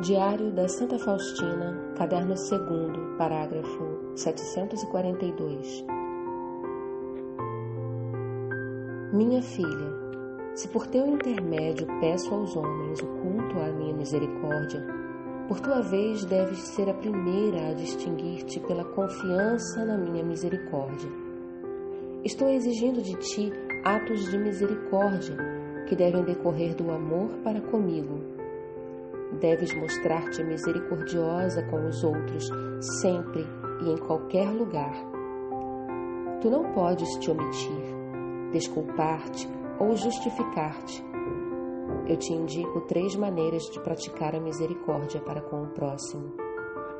Diário da Santa Faustina, caderno 2, parágrafo 742. Minha filha, se por teu intermédio peço aos homens o culto à minha misericórdia, por tua vez deves ser a primeira a distinguir-te pela confiança na minha misericórdia. Estou exigindo de ti atos de misericórdia que devem decorrer do amor para comigo Deves mostrar-te misericordiosa com os outros, sempre e em qualquer lugar. Tu não podes te omitir, desculpar-te ou justificar-te. Eu te indico três maneiras de praticar a misericórdia para com o próximo.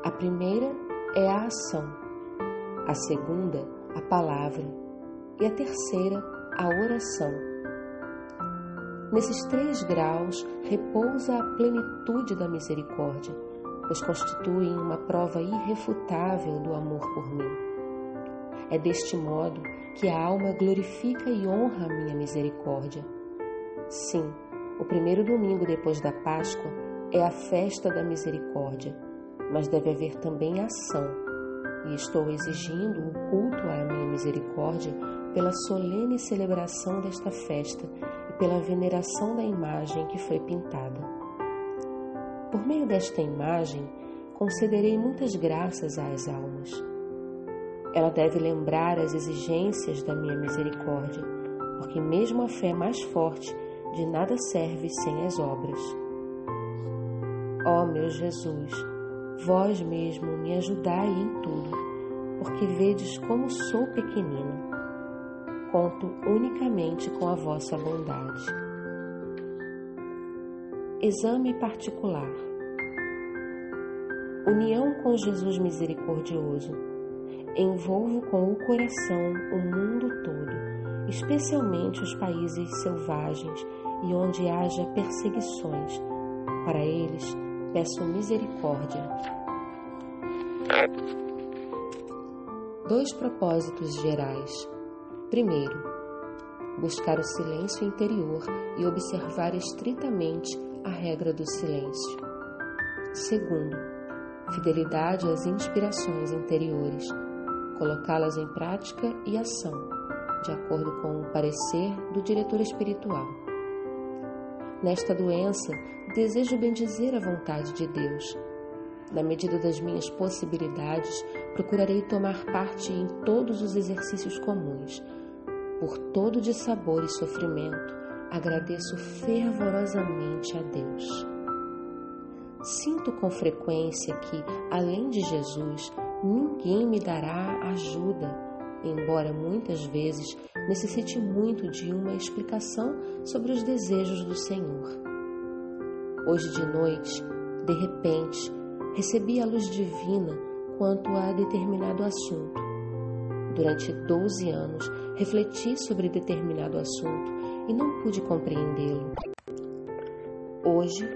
A primeira é a ação, a segunda, a palavra, e a terceira, a oração. Nesses três graus repousa a plenitude da misericórdia, pois constituem uma prova irrefutável do amor por mim. É deste modo que a alma glorifica e honra a minha misericórdia. Sim, o primeiro domingo depois da Páscoa é a festa da misericórdia, mas deve haver também ação, e estou exigindo o culto à minha misericórdia pela solene celebração desta festa pela veneração da imagem que foi pintada. Por meio desta imagem, concederei muitas graças às almas. Ela deve lembrar as exigências da minha misericórdia, porque mesmo a fé mais forte de nada serve sem as obras. Ó oh, meu Jesus, vós mesmo me ajudai em tudo, porque vedes como sou pequenino conto unicamente com a vossa bondade. Exame particular. União com Jesus misericordioso. Envolvo com o coração o mundo todo, especialmente os países selvagens e onde haja perseguições. Para eles, peço misericórdia. Dois propósitos gerais. Primeiro, buscar o silêncio interior e observar estritamente a regra do silêncio. Segundo, fidelidade às inspirações interiores, colocá-las em prática e ação, de acordo com o parecer do diretor espiritual. Nesta doença, desejo bendizer a vontade de Deus. Na medida das minhas possibilidades, procurarei tomar parte em todos os exercícios comuns, por todo de sabor e sofrimento, agradeço fervorosamente a Deus. Sinto com frequência que, além de Jesus, ninguém me dará ajuda, embora muitas vezes necessite muito de uma explicação sobre os desejos do Senhor. Hoje de noite, de repente, recebi a luz divina quanto a determinado assunto Durante 12 anos, refleti sobre determinado assunto e não pude compreendê-lo. Hoje,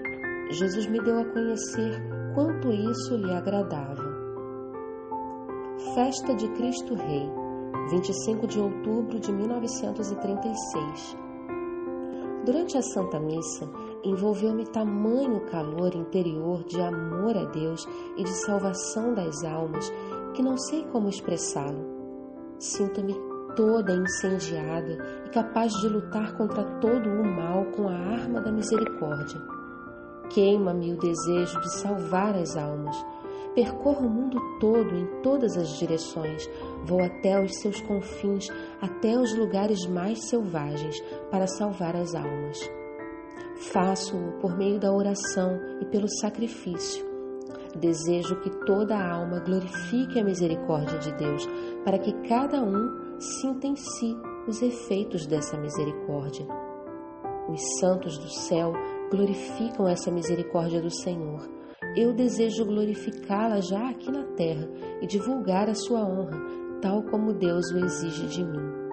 Jesus me deu a conhecer quanto isso lhe agradava. Festa de Cristo Rei, 25 de outubro de 1936. Durante a Santa Missa, envolveu-me tamanho calor interior de amor a Deus e de salvação das almas que não sei como expressá-lo. Sinto-me toda incendiada e capaz de lutar contra todo o mal com a arma da misericórdia. Queima-me o desejo de salvar as almas. Percorro o mundo todo em todas as direções, vou até os seus confins, até os lugares mais selvagens, para salvar as almas. Faço-o por meio da oração e pelo sacrifício Desejo que toda a alma glorifique a misericórdia de Deus, para que cada um sinta em si os efeitos dessa misericórdia. Os santos do céu glorificam essa misericórdia do Senhor. Eu desejo glorificá-la já aqui na terra e divulgar a sua honra, tal como Deus o exige de mim.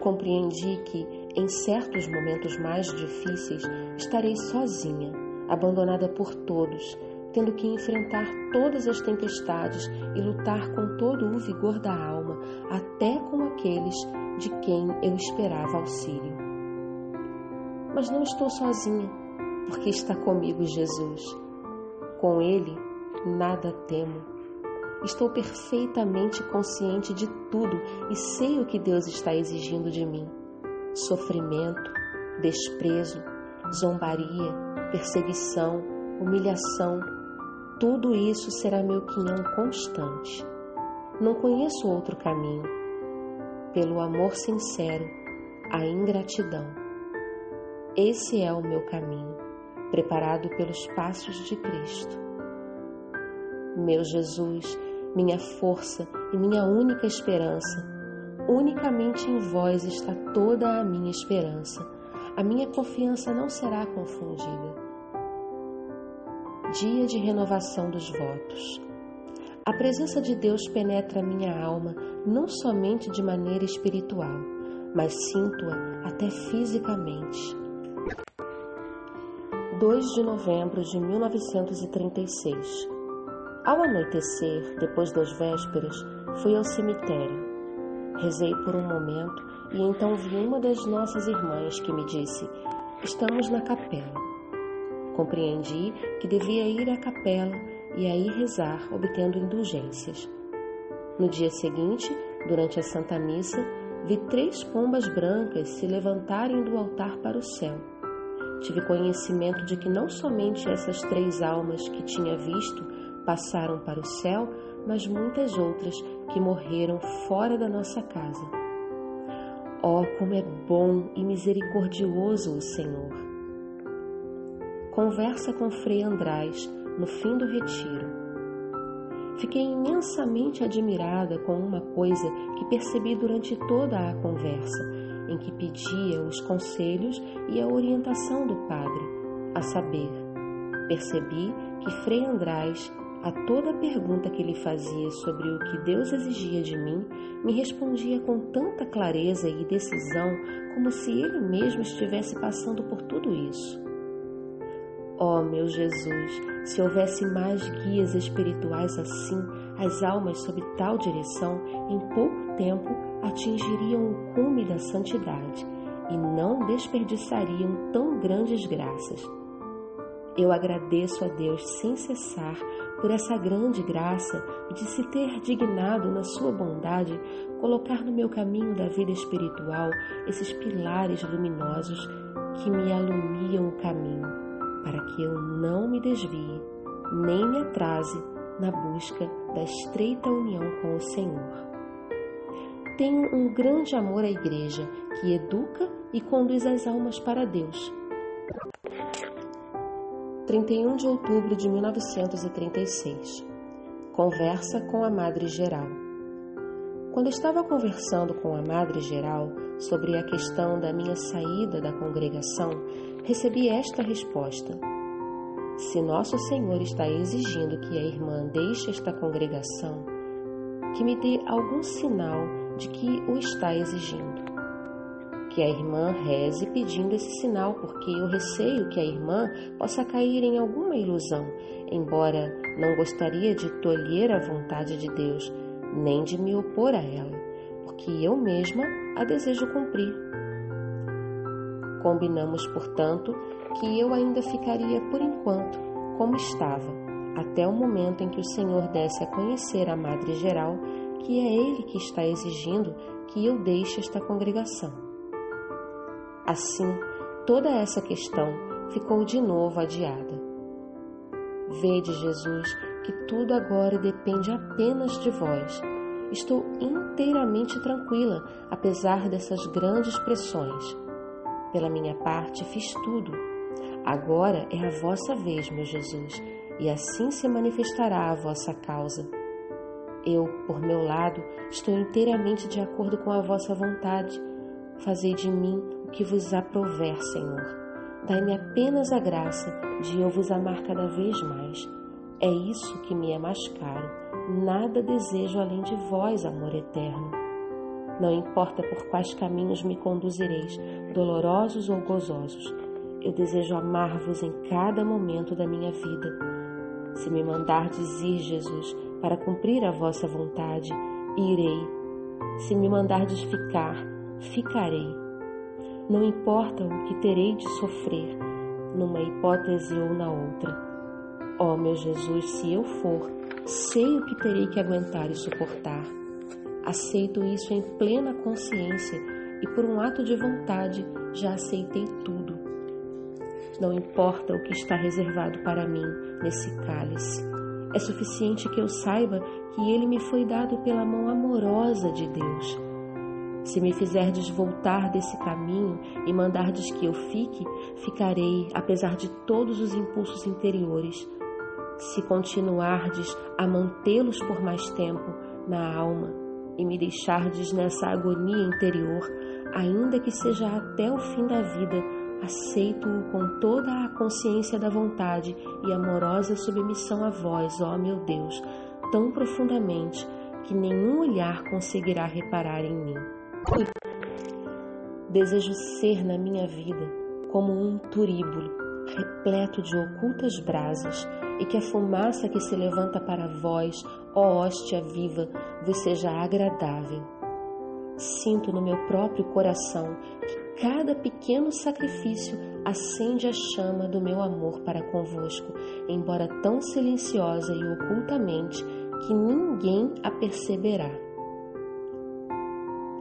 Compreendi que, em certos momentos mais difíceis, estarei sozinha, abandonada por todos, tendo que enfrentar todas as tempestades e lutar com todo o vigor da alma, até com aqueles de quem eu esperava auxílio. Mas não estou sozinha. porque está comigo Jesus. Com Ele, nada temo. Estou perfeitamente consciente de tudo e sei o que Deus está exigindo de mim: sofrimento, desprezo, zombaria, perseguição, humilhação. Tudo isso será meu quinhão constante. Não conheço outro caminho. Pelo amor sincero, a ingratidão. Esse é o meu caminho, preparado pelos passos de Cristo. Meu Jesus, minha força e minha única esperança, unicamente em vós está toda a minha esperança. A minha confiança não será confundida. Dia de renovação dos votos. A presença de Deus penetra minha alma não somente de maneira espiritual, mas sinto-a até fisicamente. 2 de novembro de 1936. Ao anoitecer, depois das vésperas, fui ao cemitério. Rezei por um momento e então vi uma das nossas irmãs que me disse: Estamos na capela. Compreendi que devia ir à capela e aí rezar, obtendo indulgências. No dia seguinte, durante a Santa Missa, vi três pombas brancas se levantarem do altar para o céu. Tive conhecimento de que não somente essas três almas que tinha visto passaram para o céu, mas muitas outras que morreram fora da nossa casa. Oh, como é bom e misericordioso o Senhor! Conversa com Frei András no fim do retiro. Fiquei imensamente admirada com uma coisa que percebi durante toda a conversa, em que pedia os conselhos e a orientação do padre, a saber, percebi que Frei András, a toda pergunta que lhe fazia sobre o que Deus exigia de mim, me respondia com tanta clareza e decisão como se ele mesmo estivesse passando por tudo isso. Oh, meu Jesus, se houvesse mais guias espirituais assim, as almas sob tal direção, em pouco tempo atingiriam o cume da santidade e não desperdiçariam tão grandes graças. Eu agradeço a Deus sem cessar por essa grande graça de se ter dignado na sua bondade colocar no meu caminho da vida espiritual esses pilares luminosos que me alumiam o caminho para que eu não me desvie nem me atrase na busca da estreita união com o Senhor. Tenho um grande amor à Igreja que educa e conduz as almas para Deus. 31 de outubro de 1936 Conversa com a Madre Geral. Quando estava conversando com a Madre Geral sobre a questão da minha saída da congregação, recebi esta resposta: Se Nosso Senhor está exigindo que a irmã deixe esta congregação, que me dê algum sinal de que o está exigindo. Que a irmã reze pedindo esse sinal, porque eu receio que a irmã possa cair em alguma ilusão, embora não gostaria de tolher a vontade de Deus, nem de me opor a ela, porque eu mesma a desejo cumprir. Combinamos, portanto, que eu ainda ficaria por enquanto como estava, até o momento em que o Senhor desse a conhecer a Madre Geral que é Ele que está exigindo que eu deixe esta congregação. Assim, toda essa questão ficou de novo adiada. Vede, Jesus, que tudo agora depende apenas de vós. Estou inteiramente tranquila, apesar dessas grandes pressões. Pela minha parte, fiz tudo. Agora é a vossa vez, meu Jesus, e assim se manifestará a vossa causa. Eu, por meu lado, estou inteiramente de acordo com a vossa vontade. Fazei de mim que vos aprouver, Senhor. Dai-me apenas a graça de eu vos amar cada vez mais. É isso que me é mais caro. Nada desejo além de vós, amor eterno. Não importa por quais caminhos me conduzireis, dolorosos ou gozosos, eu desejo amar-vos em cada momento da minha vida. Se me mandardes ir, Jesus, para cumprir a vossa vontade, irei. Se me mandardes ficar, ficarei. Não importa o que terei de sofrer, numa hipótese ou na outra. Ó oh, meu Jesus, se eu for, sei o que terei que aguentar e suportar. Aceito isso em plena consciência e, por um ato de vontade, já aceitei tudo. Não importa o que está reservado para mim nesse cálice. É suficiente que eu saiba que ele me foi dado pela mão amorosa de Deus. Se me fizerdes voltar desse caminho e mandardes que eu fique, ficarei, apesar de todos os impulsos interiores. Se continuardes a mantê-los por mais tempo na alma e me deixardes nessa agonia interior, ainda que seja até o fim da vida, aceito-o com toda a consciência da vontade e amorosa submissão a vós, ó meu Deus, tão profundamente que nenhum olhar conseguirá reparar em mim. Desejo ser na minha vida como um turíbulo repleto de ocultas brasas e que a fumaça que se levanta para vós, ó hóstia viva, vos seja agradável. Sinto no meu próprio coração que cada pequeno sacrifício acende a chama do meu amor para convosco, embora tão silenciosa e ocultamente que ninguém a perceberá.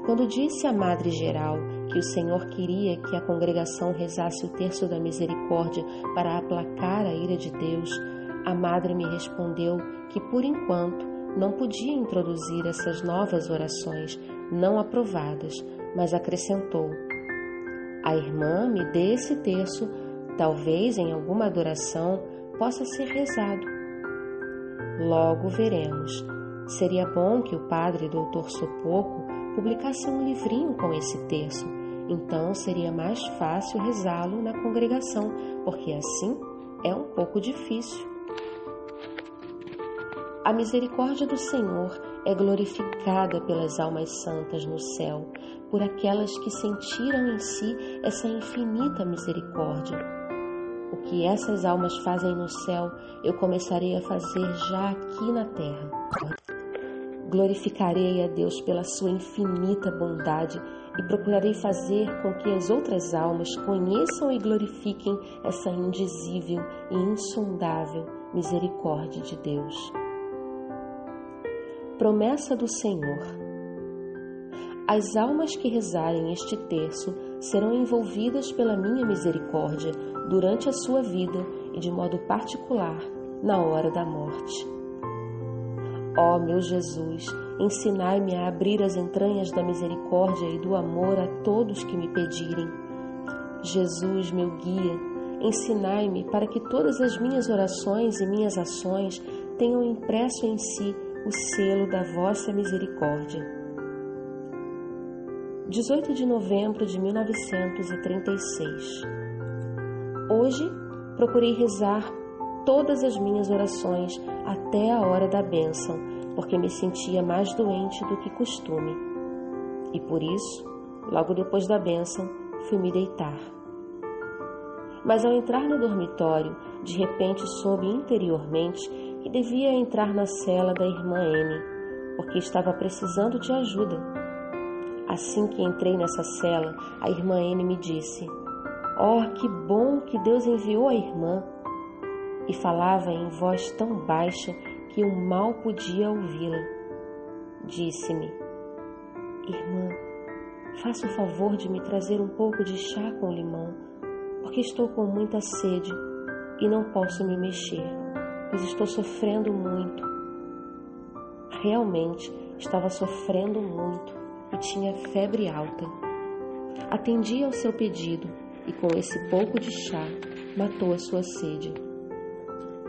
Quando disse à Madre Geral que o Senhor queria que a congregação rezasse o terço da misericórdia para aplacar a ira de Deus, a Madre me respondeu que, por enquanto, não podia introduzir essas novas orações não aprovadas, mas acrescentou: A irmã me dê esse terço, talvez em alguma adoração possa ser rezado. Logo veremos. Seria bom que o padre doutor Sopoco publicasse um livrinho com esse terço. Então seria mais fácil rezá-lo na congregação, porque assim é um pouco difícil. A misericórdia do Senhor é glorificada pelas almas santas no céu, por aquelas que sentiram em si essa infinita misericórdia. O que essas almas fazem no céu, eu começarei a fazer já aqui na terra. Glorificarei a Deus pela sua infinita bondade e procurarei fazer com que as outras almas conheçam e glorifiquem essa indizível e insondável misericórdia de Deus promessa do Senhor. As almas que rezarem este terço serão envolvidas pela minha misericórdia durante a sua vida e de modo particular na hora da morte. Ó oh, meu Jesus, ensinai-me a abrir as entranhas da misericórdia e do amor a todos que me pedirem. Jesus, meu guia, ensinai-me para que todas as minhas orações e minhas ações tenham impresso em si o selo da vossa misericórdia. 18 de novembro de 1936. Hoje procurei rezar todas as minhas orações até a hora da bênção, porque me sentia mais doente do que costume. E por isso, logo depois da bênção, fui me deitar. Mas ao entrar no dormitório, de repente soube interiormente que devia entrar na cela da irmã N, porque estava precisando de ajuda. Assim que entrei nessa cela, a irmã N me disse: Oh, que bom que Deus enviou a irmã! E falava em voz tão baixa que eu mal podia ouvi-la. Disse-me: Irmã, faça o favor de me trazer um pouco de chá com limão, porque estou com muita sede e não posso me mexer pois estou sofrendo muito. Realmente estava sofrendo muito e tinha febre alta. Atendi ao seu pedido e, com esse pouco de chá, matou a sua sede.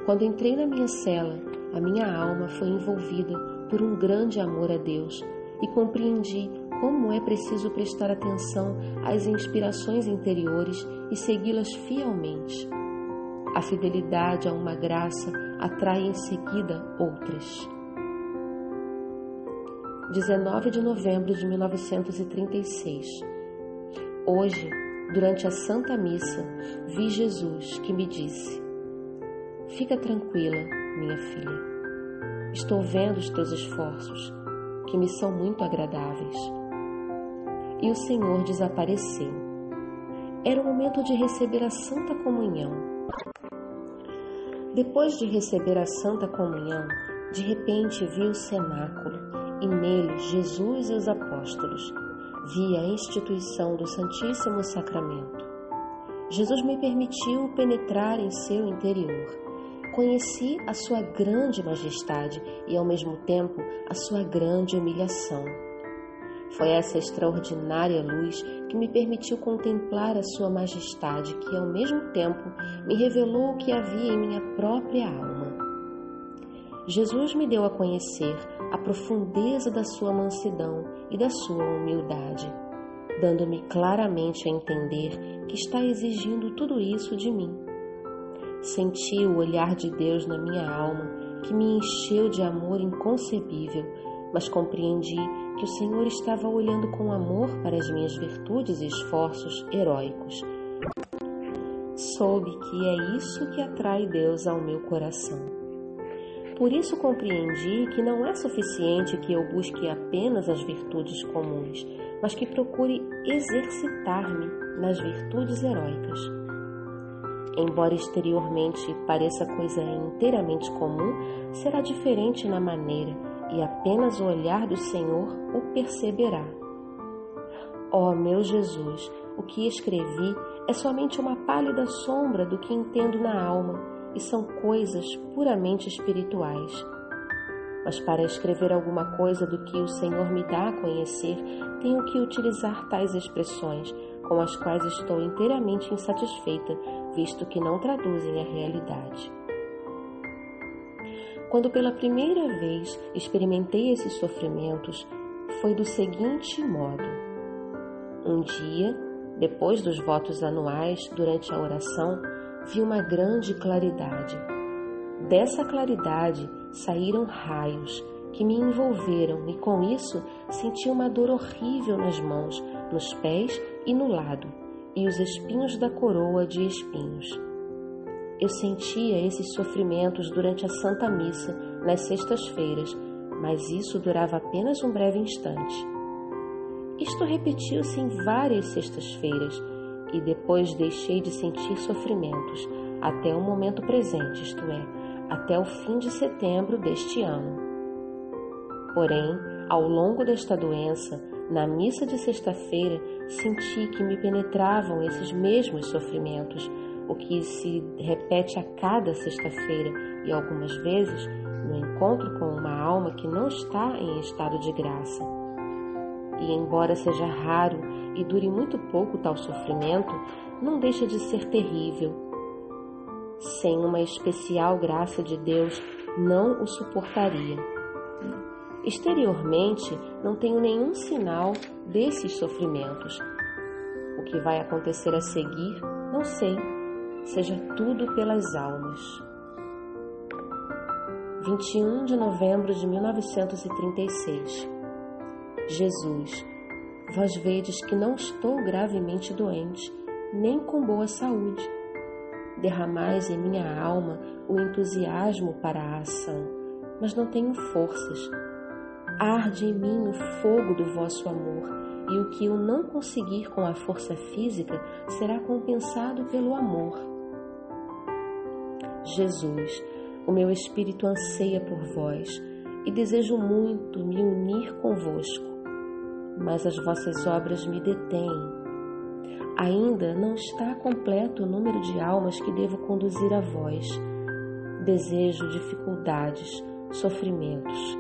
Quando entrei na minha cela, a minha alma foi envolvida por um grande amor a Deus e compreendi como é preciso prestar atenção às inspirações interiores e segui-las fielmente. A fidelidade a uma graça atrai em seguida outras. 19 de novembro de 1936. Hoje, durante a Santa Missa, vi Jesus que me disse: Fica tranquila, minha filha. Estou vendo os teus esforços, que me são muito agradáveis. E o Senhor desapareceu. Era o momento de receber a Santa Comunhão. Depois de receber a Santa Comunhão, de repente vi o cenáculo e nele Jesus e os apóstolos. Vi a instituição do Santíssimo Sacramento. Jesus me permitiu penetrar em seu interior. Conheci a sua grande majestade e, ao mesmo tempo, a sua grande humilhação. Foi essa extraordinária luz que me permitiu contemplar a Sua Majestade, que ao mesmo tempo me revelou o que havia em minha própria alma. Jesus me deu a conhecer a profundeza da Sua mansidão e da Sua humildade, dando-me claramente a entender que está exigindo tudo isso de mim. Senti o olhar de Deus na minha alma, que me encheu de amor inconcebível, mas compreendi que o Senhor estava olhando com amor para as minhas virtudes e esforços heróicos. Soube que é isso que atrai Deus ao meu coração. Por isso compreendi que não é suficiente que eu busque apenas as virtudes comuns, mas que procure exercitar-me nas virtudes heróicas. Embora exteriormente pareça coisa inteiramente comum, será diferente na maneira e apenas o olhar do Senhor o perceberá. Ó oh, meu Jesus, o que escrevi é somente uma pálida sombra do que entendo na alma e são coisas puramente espirituais. Mas para escrever alguma coisa do que o Senhor me dá a conhecer, tenho que utilizar tais expressões, com as quais estou inteiramente insatisfeita, visto que não traduzem a realidade. Quando pela primeira vez experimentei esses sofrimentos, foi do seguinte modo: um dia, depois dos votos anuais, durante a oração, vi uma grande claridade. Dessa claridade saíram raios que me envolveram e com isso senti uma dor horrível nas mãos, nos pés e no lado, e os espinhos da coroa de espinhos. Eu sentia esses sofrimentos durante a Santa Missa, nas sextas-feiras, mas isso durava apenas um breve instante. Isto repetiu-se em várias sextas-feiras e depois deixei de sentir sofrimentos até o momento presente, isto é, até o fim de setembro deste ano. Porém, ao longo desta doença, na missa de sexta-feira, senti que me penetravam esses mesmos sofrimentos o que se repete a cada sexta-feira e algumas vezes no encontro com uma alma que não está em estado de graça. E embora seja raro e dure muito pouco tal sofrimento, não deixa de ser terrível. Sem uma especial graça de Deus, não o suportaria. Exteriormente, não tenho nenhum sinal desses sofrimentos. O que vai acontecer a seguir, não sei seja tudo pelas almas. 21 de novembro de 1936 Jesus, vós vedes que não estou gravemente doente, nem com boa saúde. Derramais em minha alma o entusiasmo para a ação, mas não tenho forças. Arde em mim o fogo do vosso amor, e o que eu não conseguir com a força física será compensado pelo amor. Jesus, o meu espírito anseia por vós e desejo muito me unir convosco, mas as vossas obras me detêm. Ainda não está completo o número de almas que devo conduzir a vós. Desejo dificuldades, sofrimentos,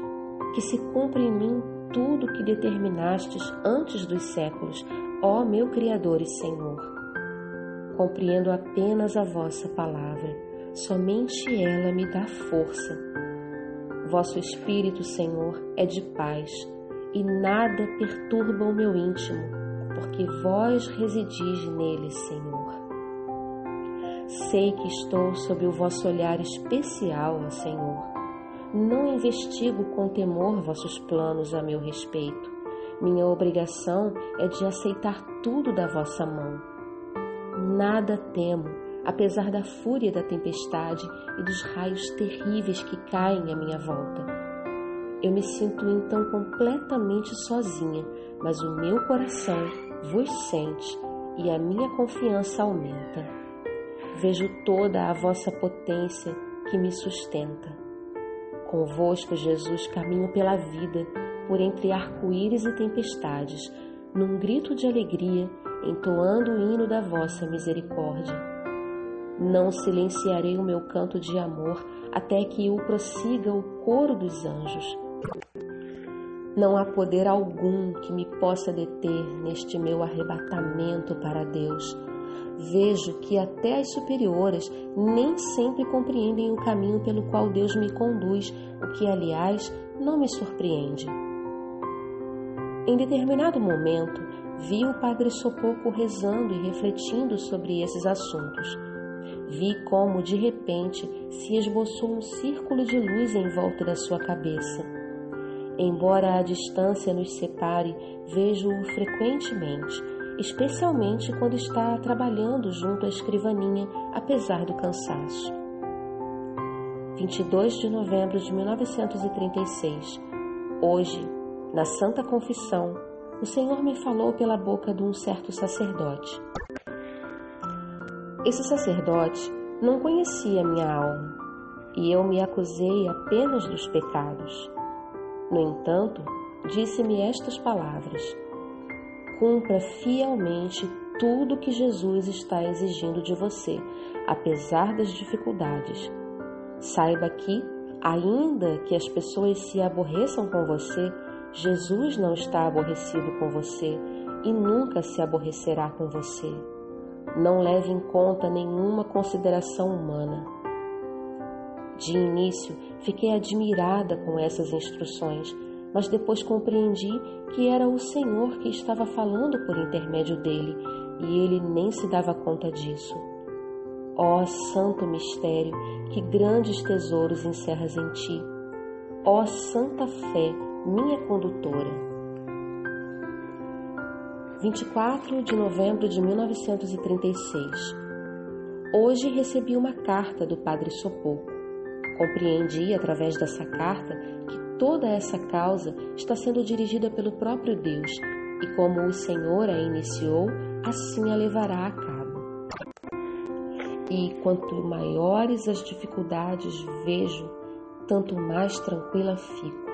que se cumpra em mim tudo o que determinastes antes dos séculos, ó meu Criador e Senhor. Compreendo apenas a vossa palavra somente ela me dá força. Vosso Espírito, Senhor, é de paz e nada perturba o meu íntimo, porque vós residis nele, Senhor. Sei que estou sob o vosso olhar especial, Senhor. Não investigo com temor vossos planos a meu respeito. Minha obrigação é de aceitar tudo da vossa mão. Nada temo apesar da fúria da tempestade e dos raios terríveis que caem à minha volta. Eu me sinto então completamente sozinha, mas o meu coração vos sente e a minha confiança aumenta. Vejo toda a vossa potência que me sustenta. Convosco, Jesus, caminho pela vida, por entre arco-íris e tempestades, num grito de alegria, entoando o hino da vossa misericórdia. Não silenciarei o meu canto de amor até que o prossiga o coro dos anjos. Não há poder algum que me possa deter neste meu arrebatamento para Deus. Vejo que até as superiores nem sempre compreendem o caminho pelo qual Deus me conduz, o que, aliás, não me surpreende. Em determinado momento, vi o Padre Sopoco rezando e refletindo sobre esses assuntos. Vi como, de repente, se esboçou um círculo de luz em volta da sua cabeça. Embora a distância nos separe, vejo-o frequentemente, especialmente quando está trabalhando junto à escrivaninha, apesar do cansaço. 22 de novembro de 1936. Hoje, na Santa Confissão, o Senhor me falou pela boca de um certo sacerdote. Esse sacerdote não conhecia minha alma e eu me acusei apenas dos pecados. No entanto, disse-me estas palavras: Cumpra fielmente tudo que Jesus está exigindo de você, apesar das dificuldades. Saiba que, ainda que as pessoas se aborreçam com você, Jesus não está aborrecido com você e nunca se aborrecerá com você. Não leve em conta nenhuma consideração humana de início, fiquei admirada com essas instruções, mas depois compreendi que era o Senhor que estava falando por intermédio dele e ele nem se dava conta disso. Ó oh, santo mistério, que grandes tesouros encerras em ti. Ó oh, santa fé, minha condutora. 24 de novembro de 1936. Hoje recebi uma carta do Padre Sopoco. Compreendi através dessa carta que toda essa causa está sendo dirigida pelo próprio Deus e como o Senhor a iniciou, assim a levará a cabo. E quanto maiores as dificuldades vejo, tanto mais tranquila fico.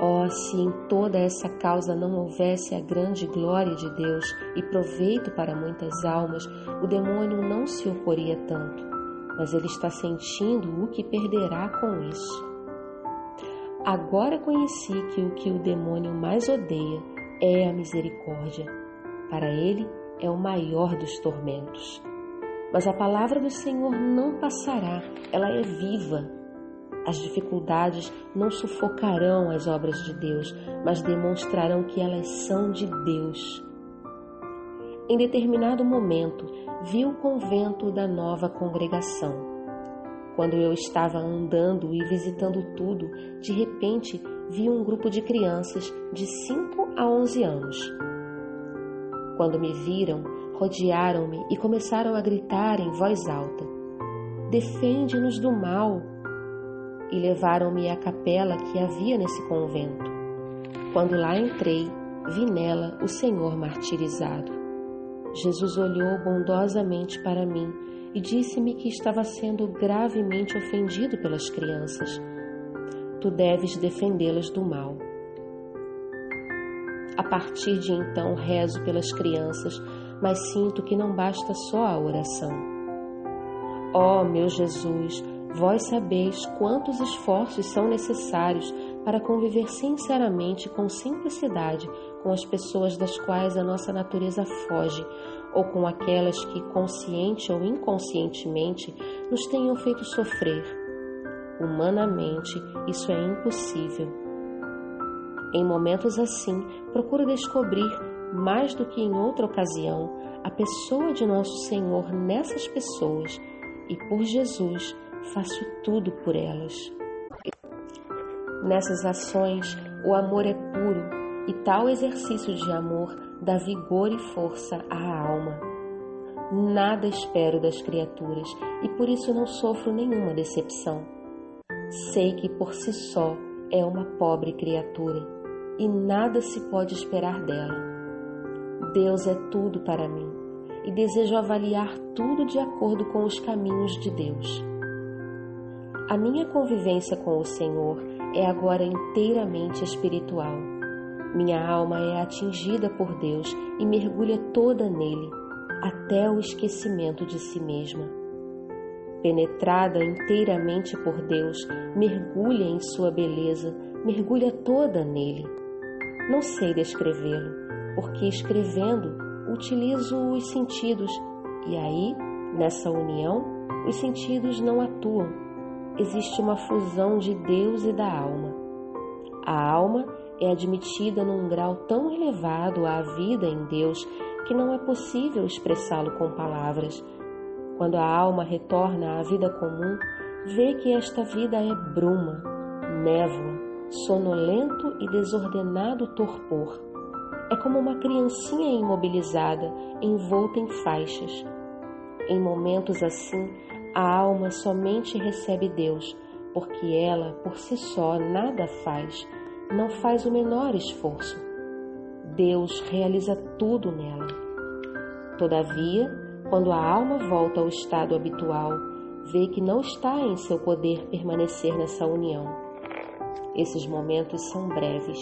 Oh, se em toda essa causa não houvesse a grande glória de Deus e proveito para muitas almas, o demônio não se oporia tanto mas ele está sentindo o que perderá com isso. Agora conheci que o que o demônio mais odeia é a misericórdia. Para ele é o maior dos tormentos. Mas a palavra do Senhor não passará, ela é viva. As dificuldades não sufocarão as obras de Deus, mas demonstrarão que elas são de Deus. Em determinado momento, vi o convento da nova congregação. Quando eu estava andando e visitando tudo, de repente vi um grupo de crianças de 5 a 11 anos. Quando me viram, rodearam-me e começaram a gritar em voz alta: Defende-nos do mal! E levaram-me à capela que havia nesse convento. Quando lá entrei, vi nela o Senhor martirizado. Jesus olhou bondosamente para mim e disse-me que estava sendo gravemente ofendido pelas crianças. Tu deves defendê-las do mal. A partir de então rezo pelas crianças, mas sinto que não basta só a oração. Ó oh, meu Jesus, vós sabeis quantos esforços são necessários para conviver sinceramente com simplicidade com as pessoas das quais a nossa natureza foge, ou com aquelas que, consciente ou inconscientemente, nos tenham feito sofrer. Humanamente, isso é impossível. Em momentos assim, procuro descobrir, mais do que em outra ocasião, a pessoa de nosso Senhor nessas pessoas e, por Jesus, faço tudo por elas. Nessas ações, o amor é puro e tal exercício de amor dá vigor e força à alma. Nada espero das criaturas e por isso não sofro nenhuma decepção. Sei que por si só é uma pobre criatura e nada se pode esperar dela. Deus é tudo para mim e desejo avaliar tudo de acordo com os caminhos de Deus. A minha convivência com o Senhor é agora inteiramente espiritual. Minha alma é atingida por Deus e mergulha toda nele, até o esquecimento de si mesma. Penetrada inteiramente por Deus, mergulha em sua beleza, mergulha toda nele. Não sei descrevê-lo, porque escrevendo utilizo os sentidos e aí, nessa união, os sentidos não atuam. Existe uma fusão de Deus e da alma. A alma é admitida num grau tão elevado à vida em Deus que não é possível expressá-lo com palavras. Quando a alma retorna à vida comum, vê que esta vida é bruma, névoa, sonolento e desordenado torpor. É como uma criancinha imobilizada, envolta em faixas. Em momentos assim, a alma somente recebe Deus, porque ela, por si só, nada faz, não faz o menor esforço. Deus realiza tudo nela. Todavia, quando a alma volta ao estado habitual, vê que não está em seu poder permanecer nessa união. Esses momentos são breves.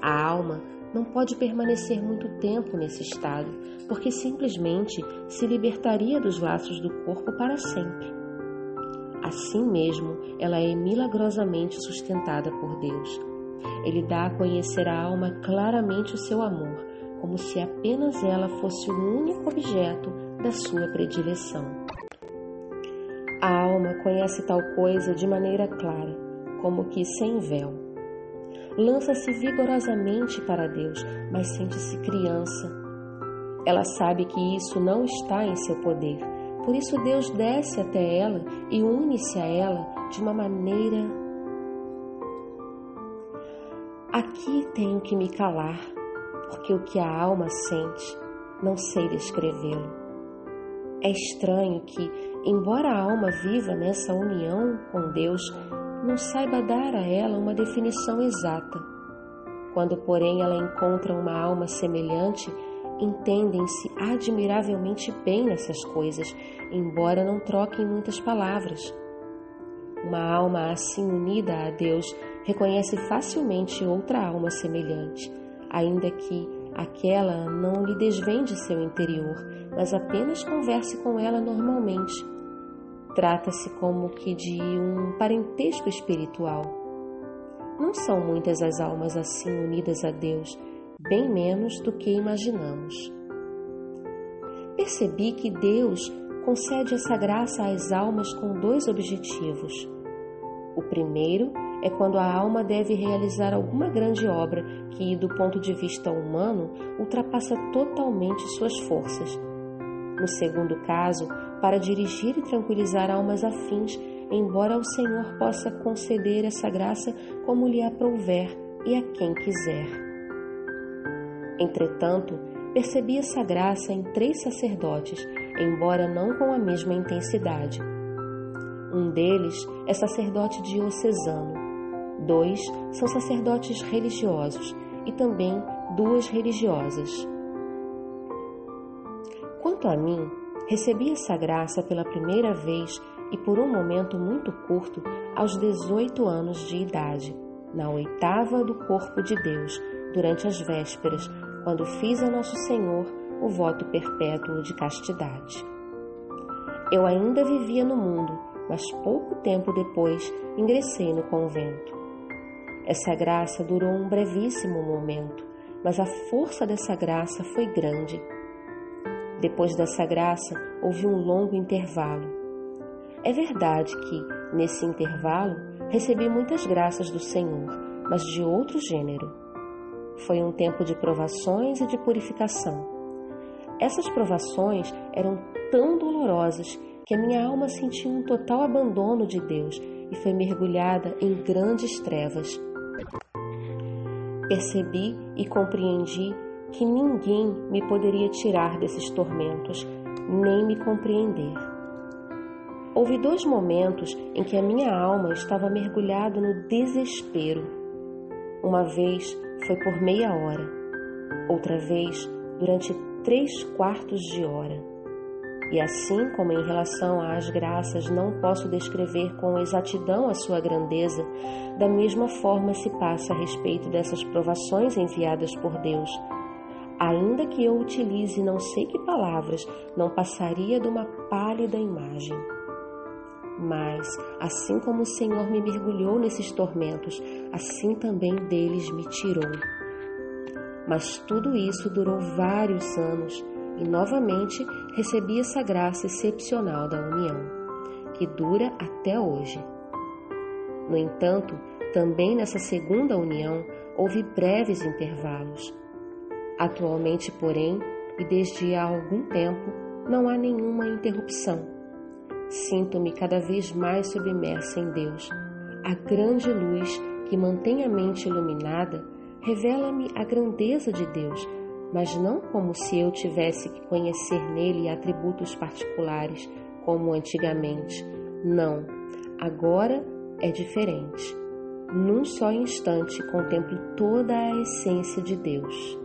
A alma não pode permanecer muito tempo nesse estado, porque simplesmente se libertaria dos laços do corpo para sempre. Assim mesmo, ela é milagrosamente sustentada por Deus. Ele dá a conhecer à alma claramente o seu amor, como se apenas ela fosse o único objeto da sua predileção. A alma conhece tal coisa de maneira clara, como que sem véu. Lança-se vigorosamente para Deus, mas sente-se criança. Ela sabe que isso não está em seu poder, por isso Deus desce até ela e une-se a ela de uma maneira. Aqui tenho que me calar, porque o que a alma sente, não sei descrevê-lo. É estranho que, embora a alma viva nessa união com Deus, não saiba dar a ela uma definição exata. Quando, porém, ela encontra uma alma semelhante, entendem-se admiravelmente bem nessas coisas, embora não troquem muitas palavras. Uma alma assim unida a Deus reconhece facilmente outra alma semelhante, ainda que aquela não lhe desvende seu interior, mas apenas converse com ela normalmente Trata-se como que de um parentesco espiritual. Não são muitas as almas assim unidas a Deus, bem menos do que imaginamos. Percebi que Deus concede essa graça às almas com dois objetivos. O primeiro é quando a alma deve realizar alguma grande obra que, do ponto de vista humano, ultrapassa totalmente suas forças. No segundo caso, para dirigir e tranquilizar almas afins, embora o Senhor possa conceder essa graça como lhe aprouver e a quem quiser. Entretanto, percebi essa graça em três sacerdotes, embora não com a mesma intensidade. Um deles é sacerdote diocesano, dois são sacerdotes religiosos e também duas religiosas. Quanto a mim, Recebi essa graça pela primeira vez e por um momento muito curto aos 18 anos de idade, na oitava do corpo de Deus, durante as vésperas, quando fiz a Nosso Senhor o voto perpétuo de castidade. Eu ainda vivia no mundo, mas pouco tempo depois ingressei no convento. Essa graça durou um brevíssimo momento, mas a força dessa graça foi grande depois dessa graça, houve um longo intervalo. É verdade que, nesse intervalo, recebi muitas graças do Senhor, mas de outro gênero. Foi um tempo de provações e de purificação. Essas provações eram tão dolorosas que a minha alma sentiu um total abandono de Deus e foi mergulhada em grandes trevas. Percebi e compreendi que ninguém me poderia tirar desses tormentos, nem me compreender. Houve dois momentos em que a minha alma estava mergulhada no desespero. Uma vez foi por meia hora, outra vez durante três quartos de hora. E assim como em relação às graças não posso descrever com exatidão a sua grandeza, da mesma forma se passa a respeito dessas provações enviadas por Deus. Ainda que eu utilize não sei que palavras, não passaria de uma pálida imagem. Mas, assim como o Senhor me mergulhou nesses tormentos, assim também deles me tirou. Mas tudo isso durou vários anos e novamente recebi essa graça excepcional da união, que dura até hoje. No entanto, também nessa segunda união houve breves intervalos. Atualmente, porém, e desde há algum tempo, não há nenhuma interrupção. Sinto-me cada vez mais submersa em Deus. A grande luz que mantém a mente iluminada revela-me a grandeza de Deus mas não como se eu tivesse que conhecer nele atributos particulares, como antigamente. Não, agora é diferente. Num só instante contemplo toda a essência de Deus.